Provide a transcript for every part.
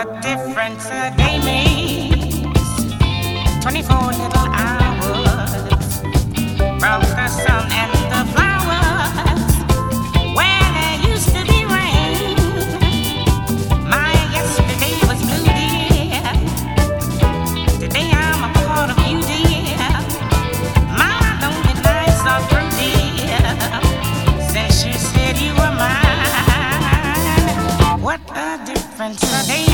A difference a day makes. 24 little hours from the sun and the flowers. Where there used to be rain. My yesterday was blue, dear. Today I'm a part of you, dear. My lonely nights are through, dear. Since you said you were mine. What a difference a day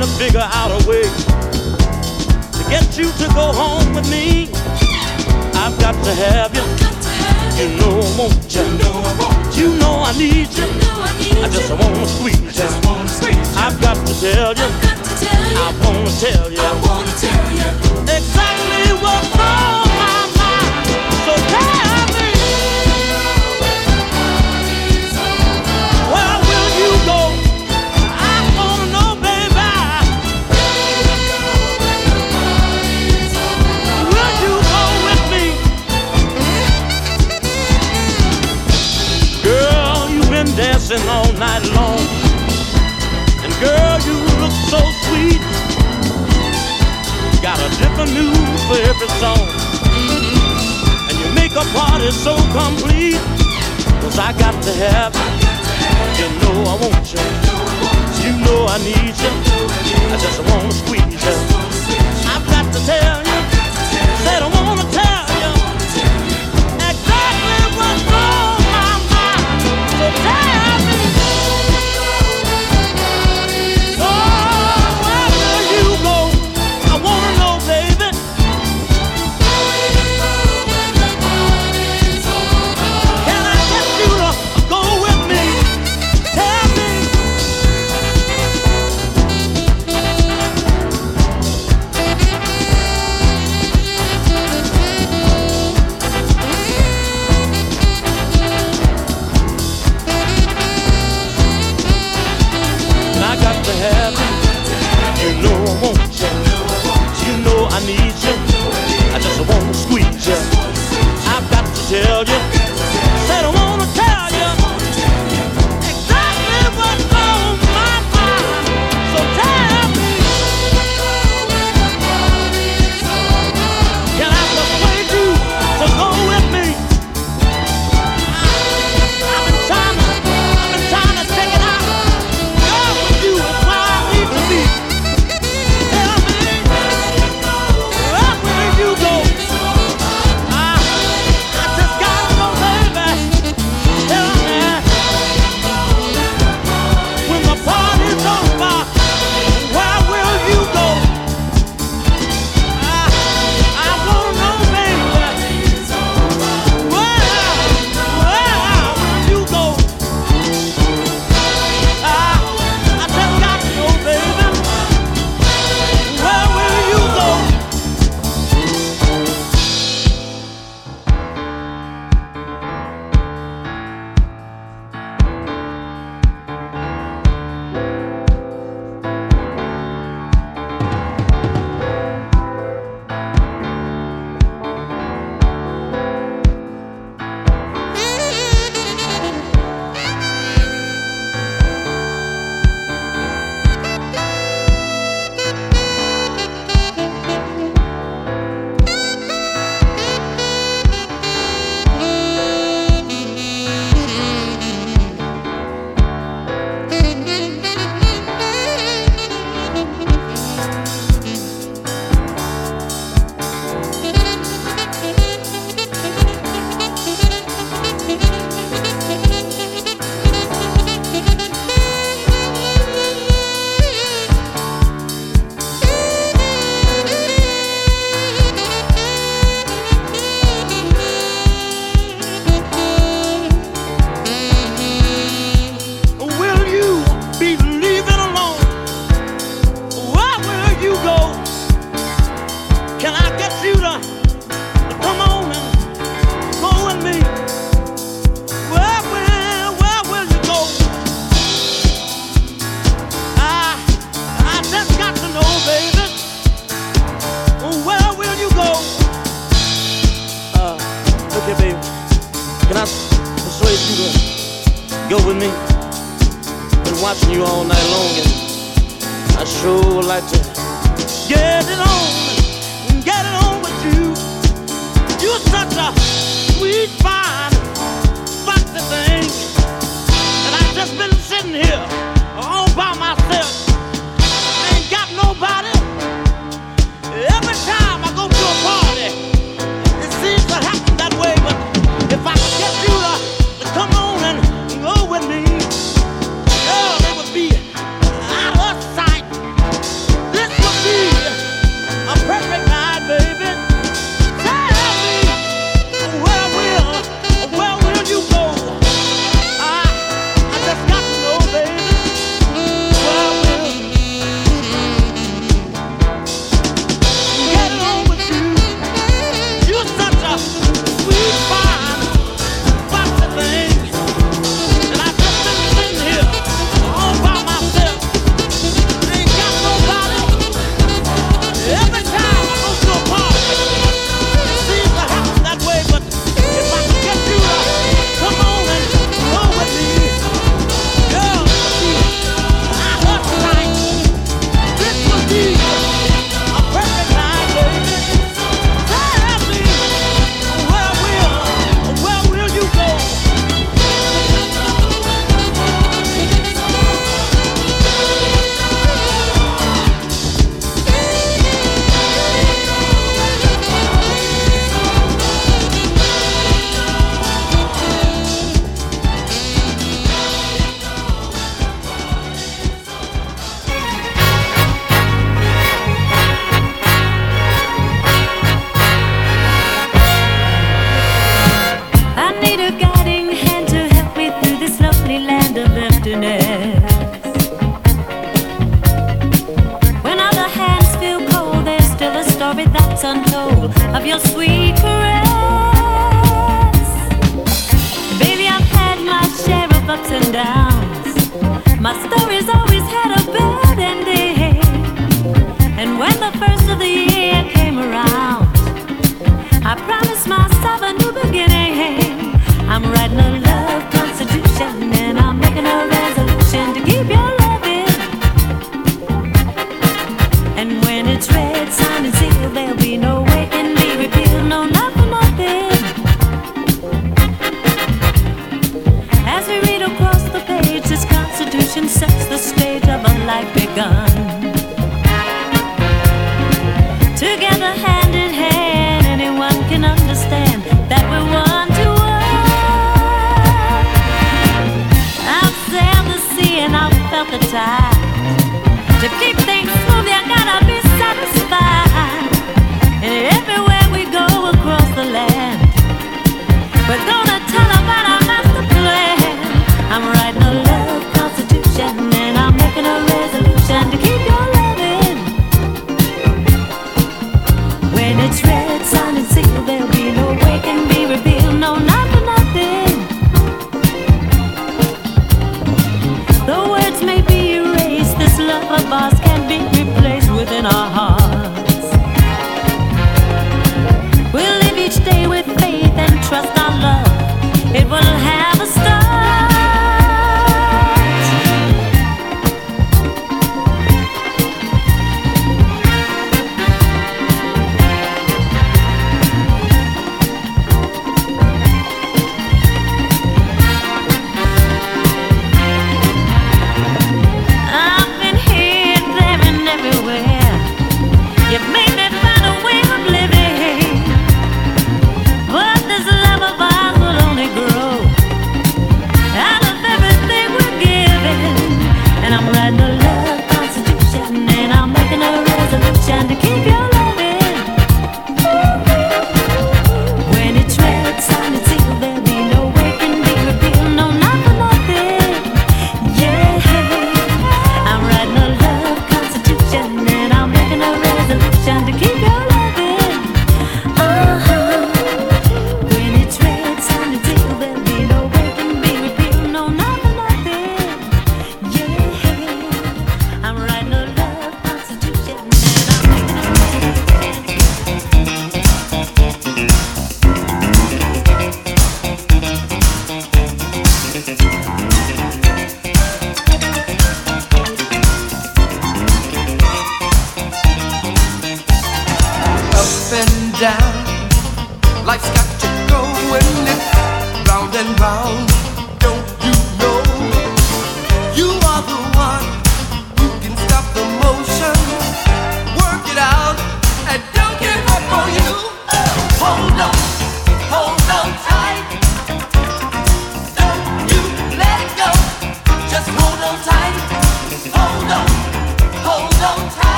to figure out a way to get you to go home with me. I've got to have you. You know I want you. You know I need you. I just wanna squeeze you. I've got to tell you. I wanna tell you. Exactly what's on my mind. So tell dancing all night long. And girl, you look so sweet. Got a different mood for every song. And you make a party so complete. Cause I got to have you. You know I want you. You know I need you. I just wanna squeeze you. I've got to tell you. Said I want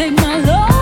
Don't wanna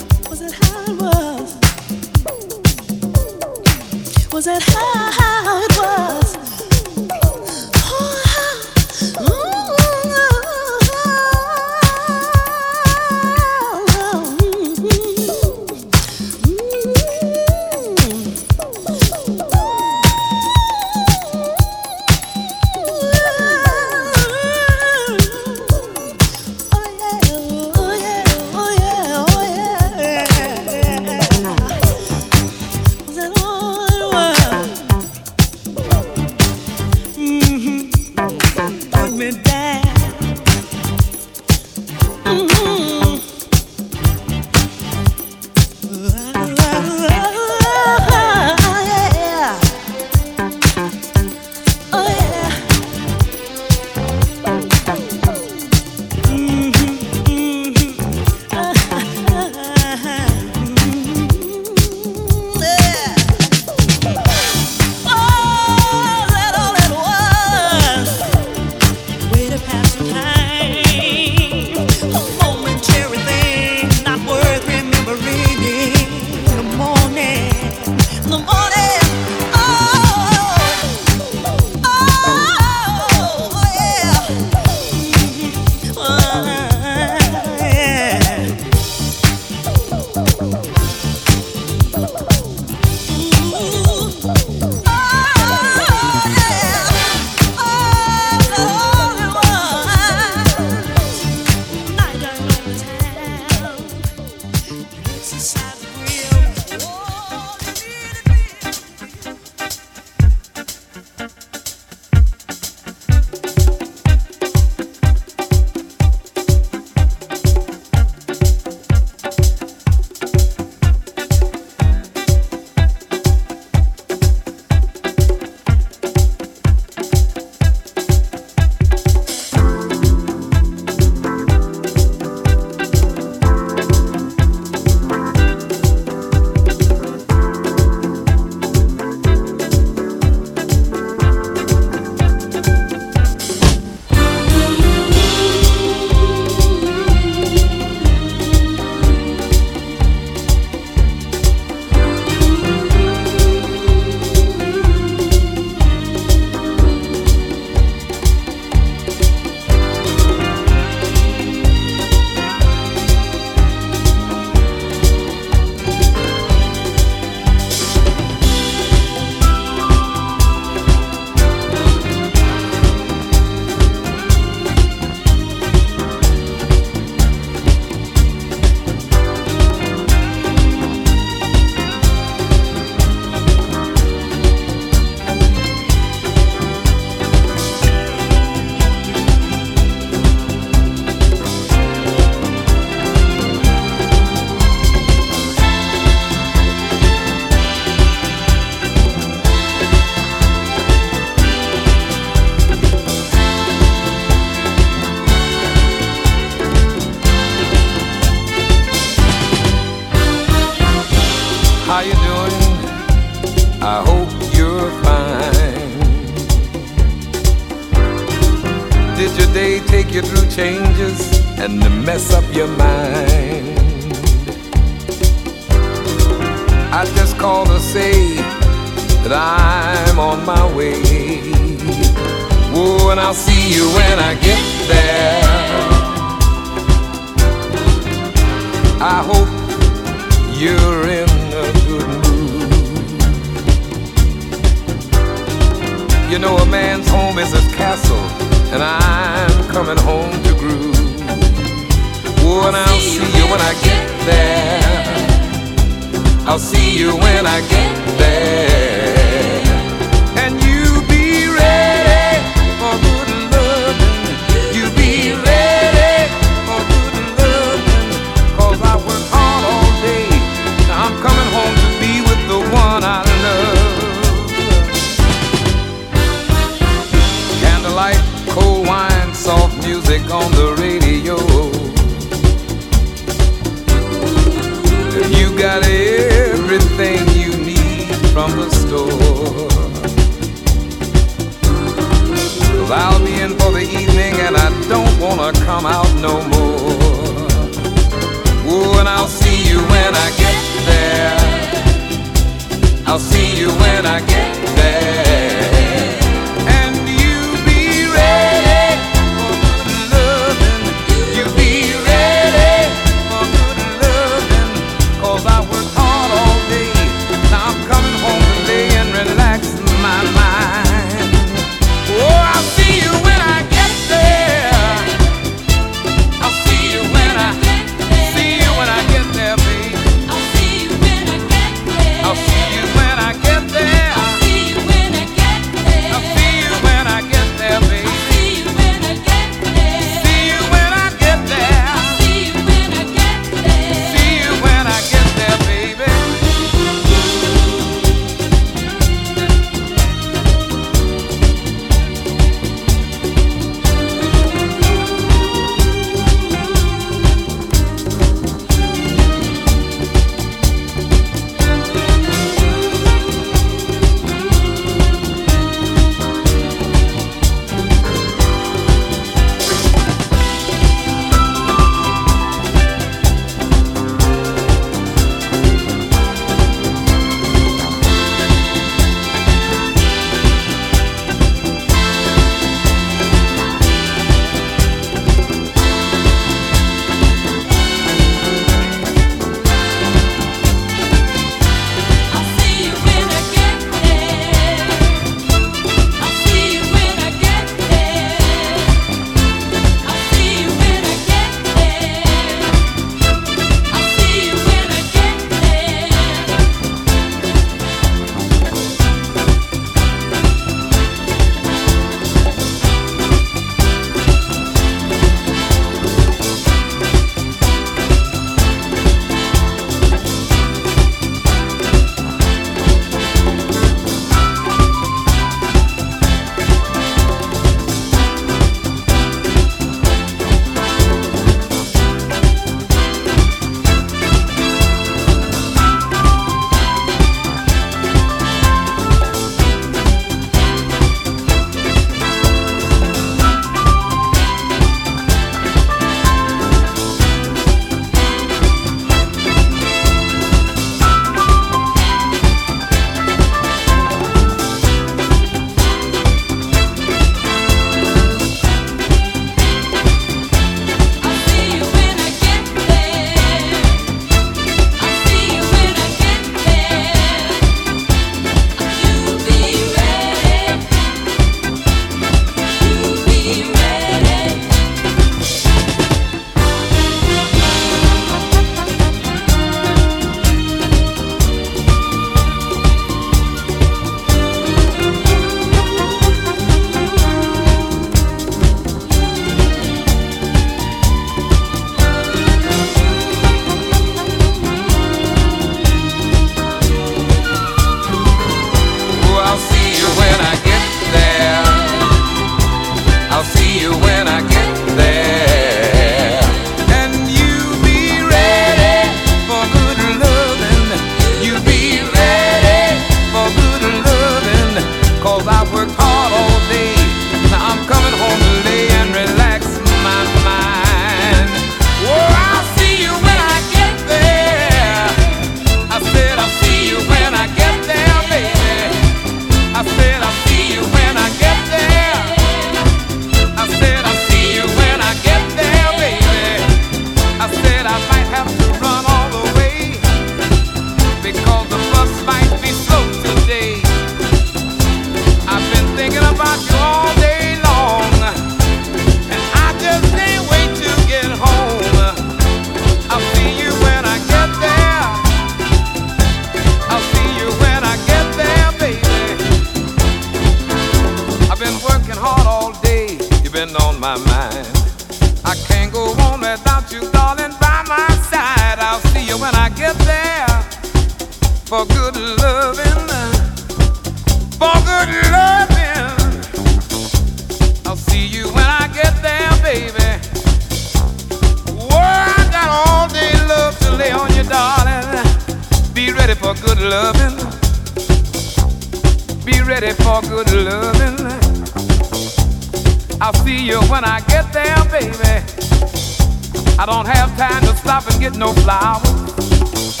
get no flowers.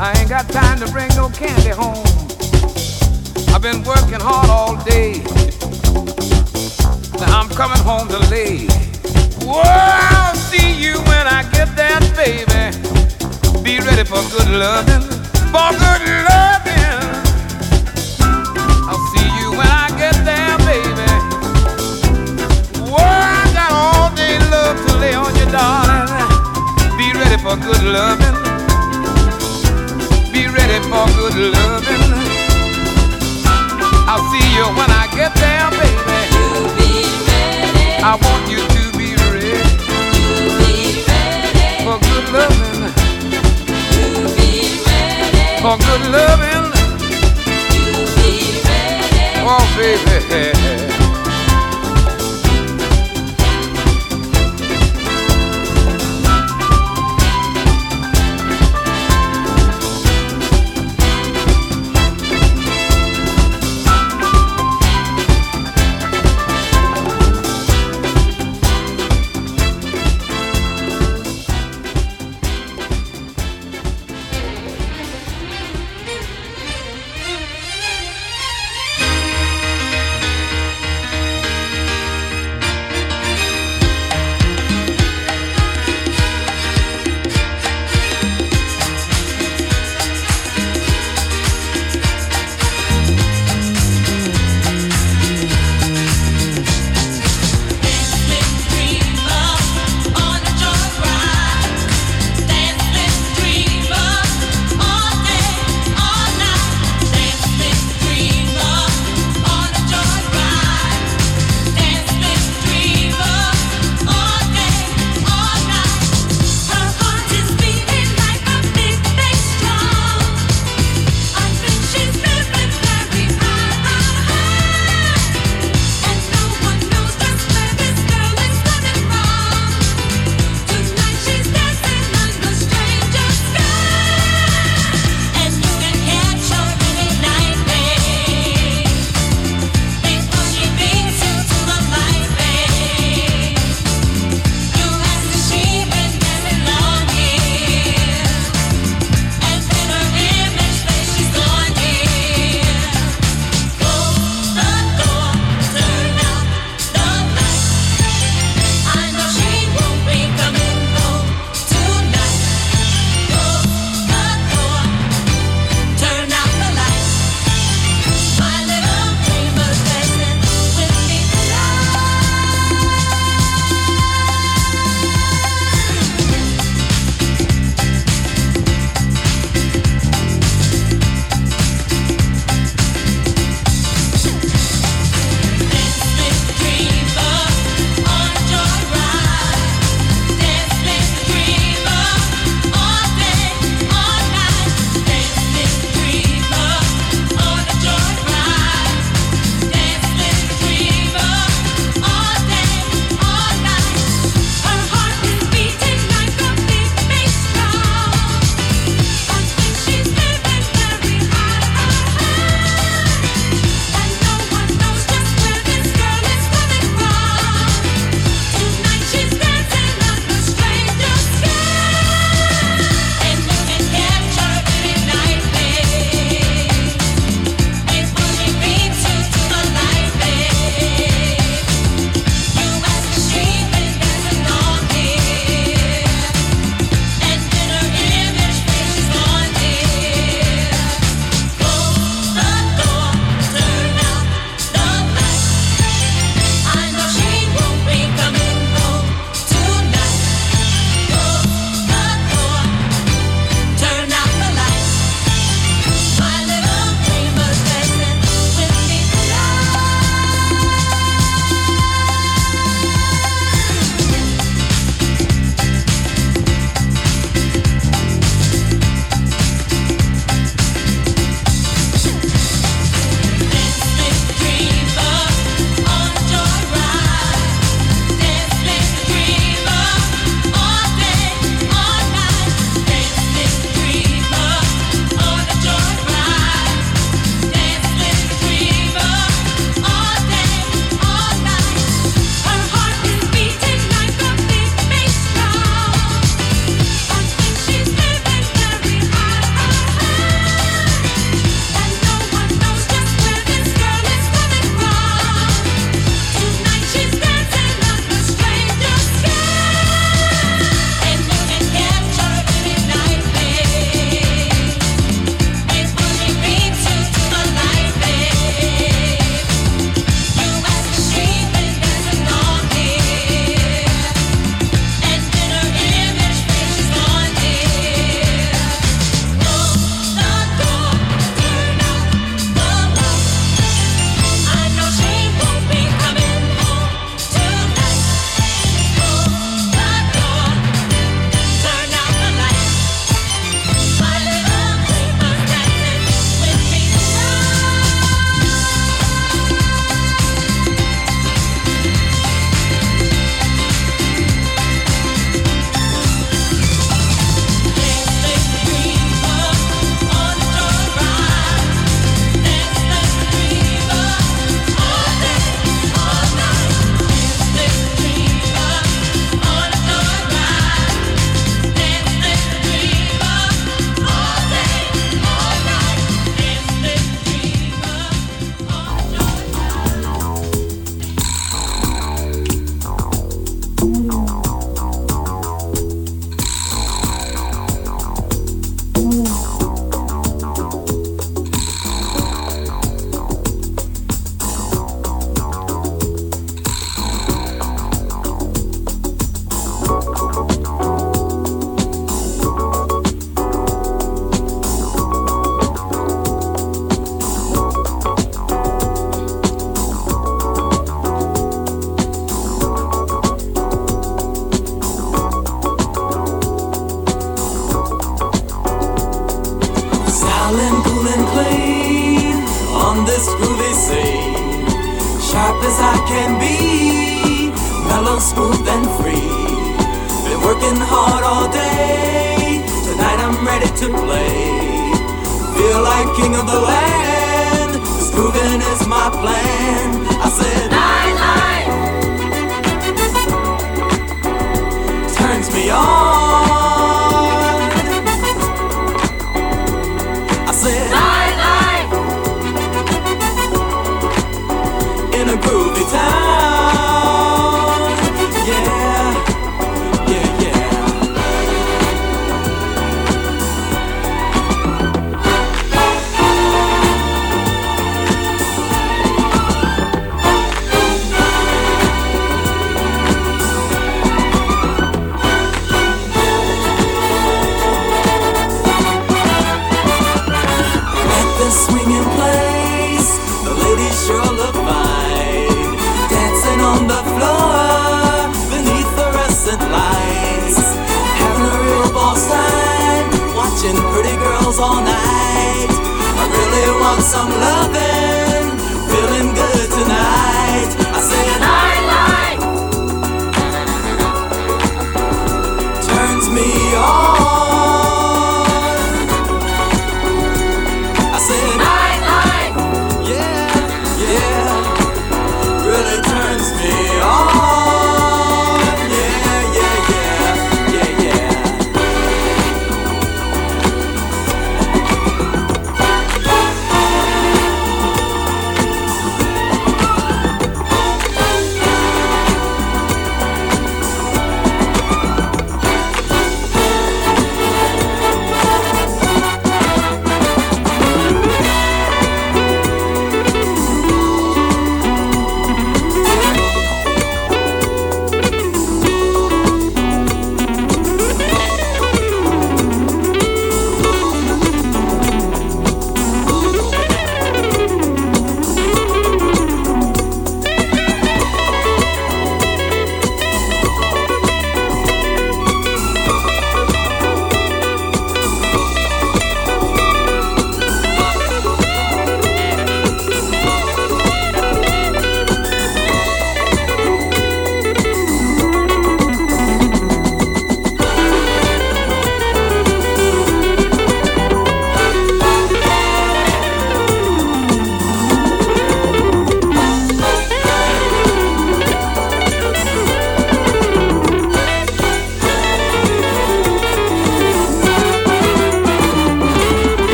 I ain't got time to bring no candy home. I've been working hard all day. Now I'm coming home to lay. Whoa, I'll see you when I get there, baby. Be ready for good loving,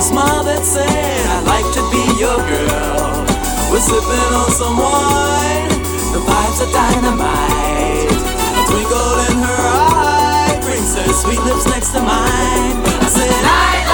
the smile that said, I'd like to be your girl. We're sipping on some wine, the vibes are dynamite. A twinkle in her eye brings her sweet lips next to mine. I said, I